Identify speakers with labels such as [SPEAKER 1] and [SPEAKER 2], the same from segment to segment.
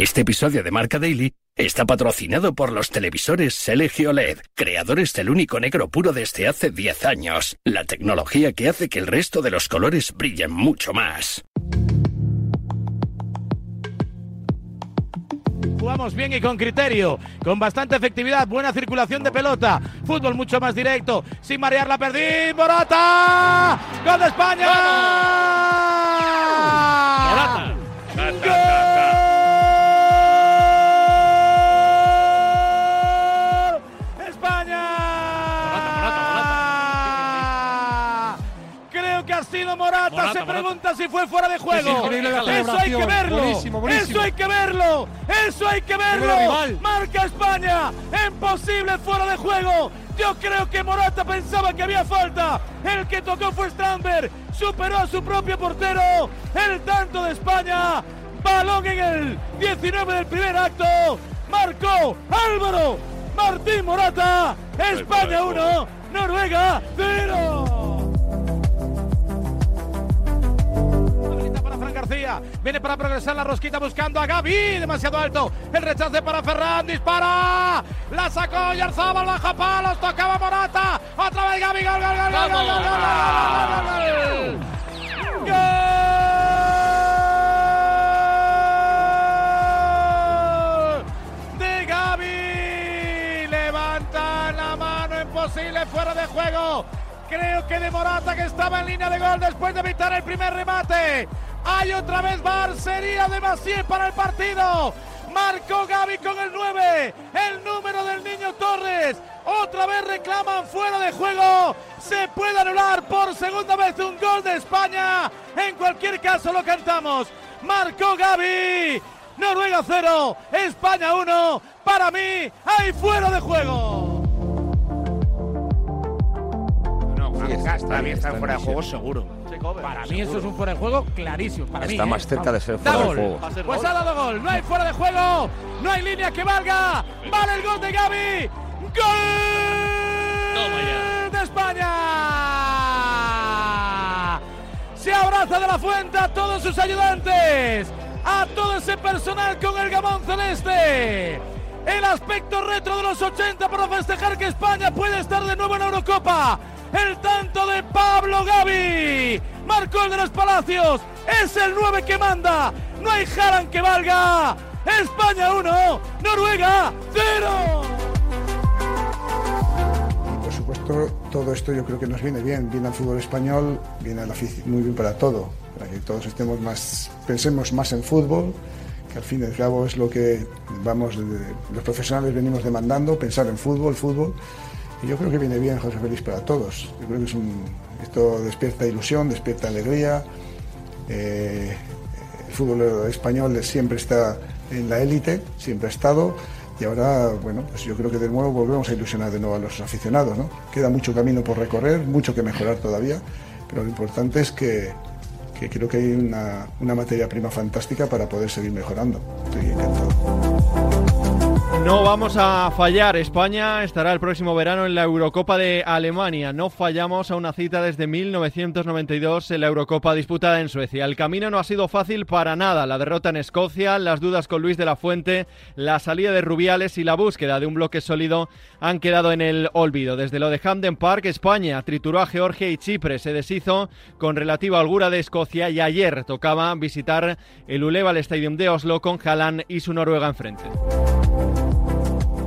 [SPEAKER 1] Este episodio de Marca Daily está patrocinado por los televisores Selegio LED, creadores del único negro puro desde hace 10 años, la tecnología que hace que el resto de los colores brillen mucho más.
[SPEAKER 2] Jugamos bien y con criterio, con bastante efectividad, buena circulación de pelota, fútbol mucho más directo, sin marear la perdí, Morata, ¡Gol de España!
[SPEAKER 3] Morata.
[SPEAKER 2] Morata, Se
[SPEAKER 3] Morata.
[SPEAKER 2] pregunta si fue fuera de juego.
[SPEAKER 3] Es increíble la
[SPEAKER 2] Eso hay que verlo.
[SPEAKER 3] Buenísimo, buenísimo.
[SPEAKER 2] Eso hay que verlo. Eso hay que verlo. Marca España. Imposible fuera de juego. Yo creo que Morata pensaba que había falta. El que tocó fue Strandberg. Superó a su propio portero. El tanto de España. Balón en el 19 del primer acto. Marcó Álvaro Martín Morata. España 1. Noruega 0. Viene para progresar la rosquita buscando a Gaby. Demasiado alto. El rechace para Ferran. Dispara. La sacó Yarzábal. Baja palos. Tocaba Morata. Otra vez Gaby. Gol, gol, gol, gol, gol, gol, gol, gol, gol, gol. ¡Gol! De Gaby. Levanta la mano. Imposible fuera de juego. Creo que de Morata que estaba en línea de gol después de evitar el primer remate. Hay otra vez Bar, sería demasiado para el partido. Marcó Gaby con el 9, el número del niño Torres. Otra vez reclaman fuera de juego. Se puede anular por segunda vez un gol de España. En cualquier caso lo cantamos. Marcó Gaby. Noruega 0, España 1. Para mí hay fuera de juego.
[SPEAKER 4] Sí,
[SPEAKER 5] está,
[SPEAKER 4] está-
[SPEAKER 5] bien, está
[SPEAKER 4] está
[SPEAKER 5] fuera de juego seguro.
[SPEAKER 2] Para
[SPEAKER 5] Para mí eso es un fuera de juego clarísimo. Para mí,
[SPEAKER 4] Está
[SPEAKER 5] ¿eh?
[SPEAKER 4] más cerca de ser
[SPEAKER 2] Da
[SPEAKER 4] fuera de
[SPEAKER 2] gol.
[SPEAKER 4] juego.
[SPEAKER 2] Pues ha dado gol. No hay fuera de juego. No hay línea que valga. Vale el gol de Gaby. Gol de España. Se abraza de la fuente a todos sus ayudantes. A todo ese personal con el gamón celeste. El aspecto retro de los 80 para festejar que España puede estar de nuevo en Eurocopa. El tanto de Pablo Gavi. Marcó el de los Palacios. Es el 9 que manda. No hay Haaland que valga. España 1, Noruega 0.
[SPEAKER 6] Por supuesto, todo esto yo creo que nos viene bien, viene al fútbol español, viene a afici- muy bien para todo, para que todos estemos más, pensemos más en fútbol, que al fin y al cabo es lo que vamos, los profesionales venimos demandando, pensar en fútbol, fútbol, y yo creo que viene bien José Félix para todos. Yo creo que es un, esto despierta ilusión, despierta alegría. eh, el fútbol español siempre está en la élite, siempre ha estado. Y ahora, bueno, pues yo creo que de nuevo volvemos a ilusionar de nuevo a los aficionados, ¿no? Queda mucho camino por recorrer, mucho que mejorar todavía, pero lo importante es que, que creo que hay una, una materia prima fantástica para poder seguir mejorando. Estoy encantado.
[SPEAKER 7] No vamos a fallar. España estará el próximo verano en la Eurocopa de Alemania. No fallamos a una cita desde 1992 en la Eurocopa disputada en Suecia. El camino no ha sido fácil para nada. La derrota en Escocia, las dudas con Luis de la Fuente, la salida de Rubiales y la búsqueda de un bloque sólido han quedado en el olvido. Desde lo de Hamden Park, España trituró a Georgia y Chipre. Se deshizo con relativa holgura de Escocia y ayer tocaba visitar el Uleval Stadium de Oslo con Haaland y su Noruega enfrente.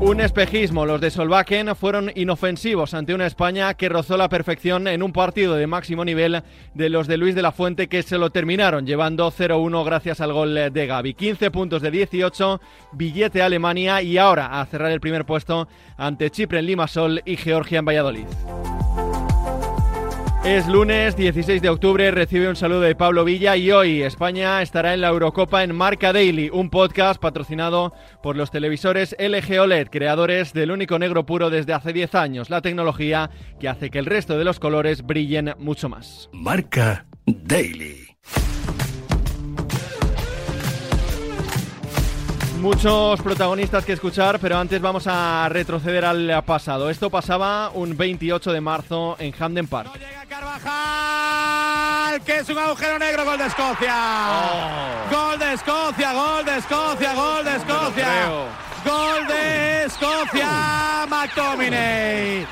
[SPEAKER 7] Un espejismo, los de Solbakken fueron inofensivos ante una España que rozó la perfección en un partido de máximo nivel de los de Luis de la Fuente que se lo terminaron llevando 0-1 gracias al gol de Gaby. 15 puntos de 18, billete a Alemania y ahora a cerrar el primer puesto ante Chipre en Limasol y Georgia en Valladolid. Es lunes 16 de octubre, recibe un saludo de Pablo Villa y hoy España estará en la Eurocopa en Marca Daily, un podcast patrocinado por los televisores LG OLED, creadores del único negro puro desde hace 10 años, la tecnología que hace que el resto de los colores brillen mucho más.
[SPEAKER 1] Marca Daily.
[SPEAKER 7] Muchos protagonistas que escuchar, pero antes vamos a retroceder al pasado. Esto pasaba un 28 de marzo en Hamden Park.
[SPEAKER 2] No llega Carvajal, que es un agujero negro, gol de Escocia.
[SPEAKER 7] Oh.
[SPEAKER 2] Gol de Escocia, gol de Escocia, gol de Escocia. Gol de Escocia, McTominay.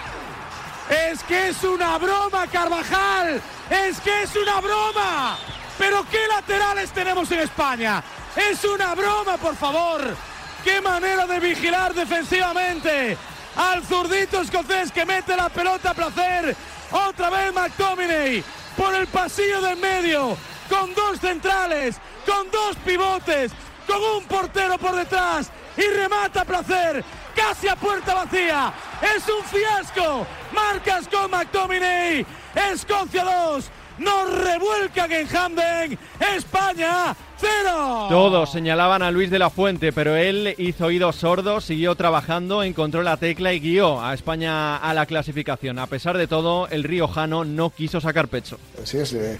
[SPEAKER 2] Es que es una broma, Carvajal. Es que es una broma. Pero qué laterales tenemos en España. Es una broma, por favor. Qué manera de vigilar defensivamente al zurdito escocés que mete la pelota a placer. Otra vez McTominay por el pasillo del medio, con dos centrales, con dos pivotes, con un portero por detrás y remata a placer, casi a puerta vacía. Es un fiasco. Marcas con McTominay. Escocia 2. Nos revuelcan en Hamden. España 0.
[SPEAKER 7] Todos señalaban a Luis de la Fuente, pero él hizo oídos sordos, siguió trabajando, encontró la tecla y guió a España a la clasificación. A pesar de todo, el riojano no quiso sacar pecho.
[SPEAKER 6] Así es, eh,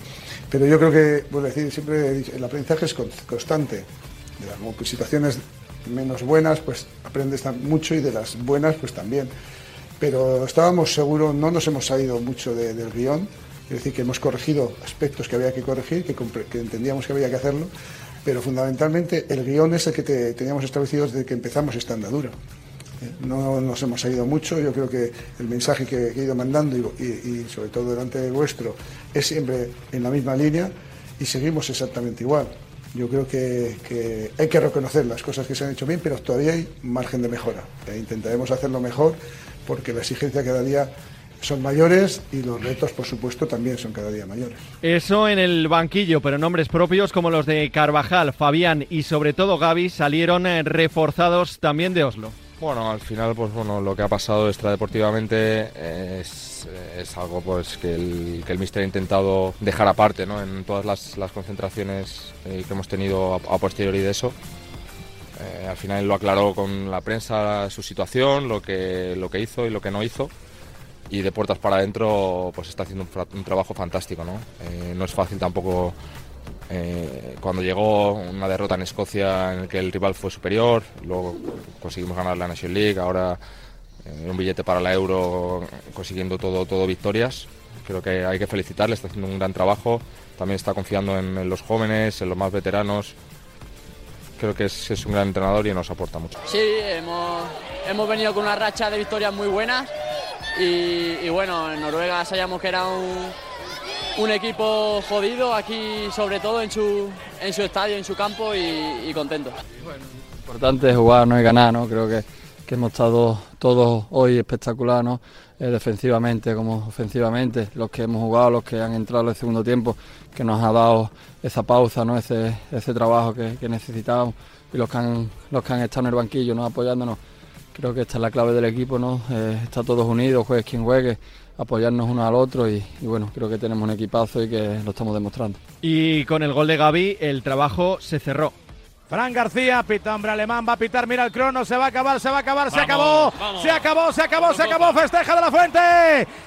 [SPEAKER 6] pero yo creo que, bueno, decir, siempre el aprendizaje es con- constante. De las situaciones menos buenas, pues aprendes mucho y de las buenas, pues también. Pero estábamos seguros, no nos hemos salido mucho de- del guion, es decir, que hemos corregido aspectos que había que corregir, que, entendíamos que había que hacerlo, pero fundamentalmente el guion es el que te- teníamos establecido desde que empezamos esta andadura. Eh, No nos hemos salido mucho, yo creo que el mensaje que, he ido mandando y, y- y sobre todo delante de vuestro es siempre en la misma línea y seguimos exactamente igual. Yo creo que, hay que reconocer las cosas que se han hecho bien, pero todavía hay margen de mejora. E intentaremos hacerlo mejor porque la exigencia cada día son mayores y los retos, por supuesto, también son cada día mayores.
[SPEAKER 7] Eso en el banquillo, pero nombres propios como los de Carvajal, Fabián y sobre todo Gaby salieron eh, reforzados también de Oslo.
[SPEAKER 3] Bueno, al final, pues bueno, lo que ha pasado extradeportivamente es, algo pues que el, que el míster ha intentado dejar aparte, ¿no? En todas las, las concentraciones eh, que hemos tenido a, posteriori de eso. Eh, al final lo aclaró con la prensa su situación, lo que, lo que hizo y lo que no hizo. Y de puertas para adentro, pues está haciendo un, un trabajo fantástico, ¿no? Eh, no es fácil tampoco eh, cuando llegó una derrota en Escocia en el que el rival fue superior, luego conseguimos ganar la Nation League, ahora eh, un billete para la Euro consiguiendo todo, todo victorias. Creo que hay que felicitarle, está haciendo un gran trabajo, también está confiando en, en los jóvenes, en los más veteranos. Creo que es, es un gran entrenador y nos aporta mucho.
[SPEAKER 4] Sí, hemos, hemos venido con una racha de victorias muy buenas y, y bueno, en Noruega sabíamos que era un, un equipo jodido, aquí sobre todo en su, en su estadio, en su campo y, y contento.
[SPEAKER 8] importante es jugar no y ganar, ¿no? Creo que, que hemos estado todos hoy espectacular, ¿no? Eh, defensivamente como ofensivamente, los que hemos jugado, los que han entrado en el segundo tiempo, que nos ha dado esa pausa, ¿no? Ese, ese trabajo que, que necesitábamos y los que han, los que han estado en el banquillo, ¿no? Apoyándonos. Creo que esta es la clave del equipo, ¿no? Eh, está todos unidos, juegues quien juegue, apoyarnos uno al otro y, y bueno, creo que tenemos un equipazo y que lo estamos demostrando.
[SPEAKER 7] Y con el gol de Gaby el trabajo se cerró.
[SPEAKER 2] Fran García, pita hombre alemán, va a pitar, mira el crono, se va a acabar, se va a acabar, se acabó, se acabó, se acabó, se acabó, festeja de la fuente,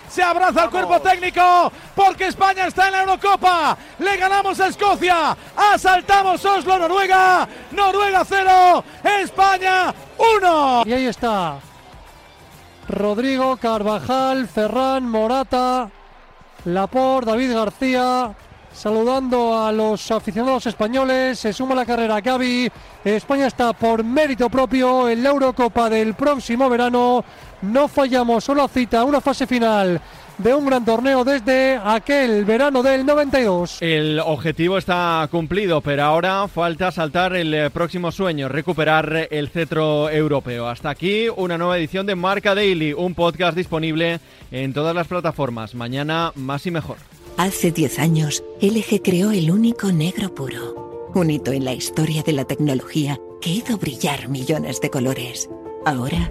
[SPEAKER 2] se abraza el cuerpo técnico, porque España está en la Eurocopa, le ganamos a Escocia, asaltamos Oslo, Noruega, Noruega 0, España 1.
[SPEAKER 9] Y ahí está. Rodrigo, Carvajal, Ferran, Morata, Laporte, David García, saludando a los aficionados españoles. Se suma la carrera Gaby. España está por mérito propio en la Eurocopa del próximo verano. No fallamos una cita, una fase final de un gran torneo desde aquel verano del 92.
[SPEAKER 7] El objetivo está cumplido, pero ahora falta saltar el eh, próximo sueño, recuperar el cetro europeo. Hasta aquí una nueva edición de Marca Daily, un podcast disponible en todas las plataformas. Mañana más y mejor.
[SPEAKER 10] Hace 10 años, LG creó el único negro puro. Un hito en la historia de la tecnología que hizo brillar millones de colores. Ahora,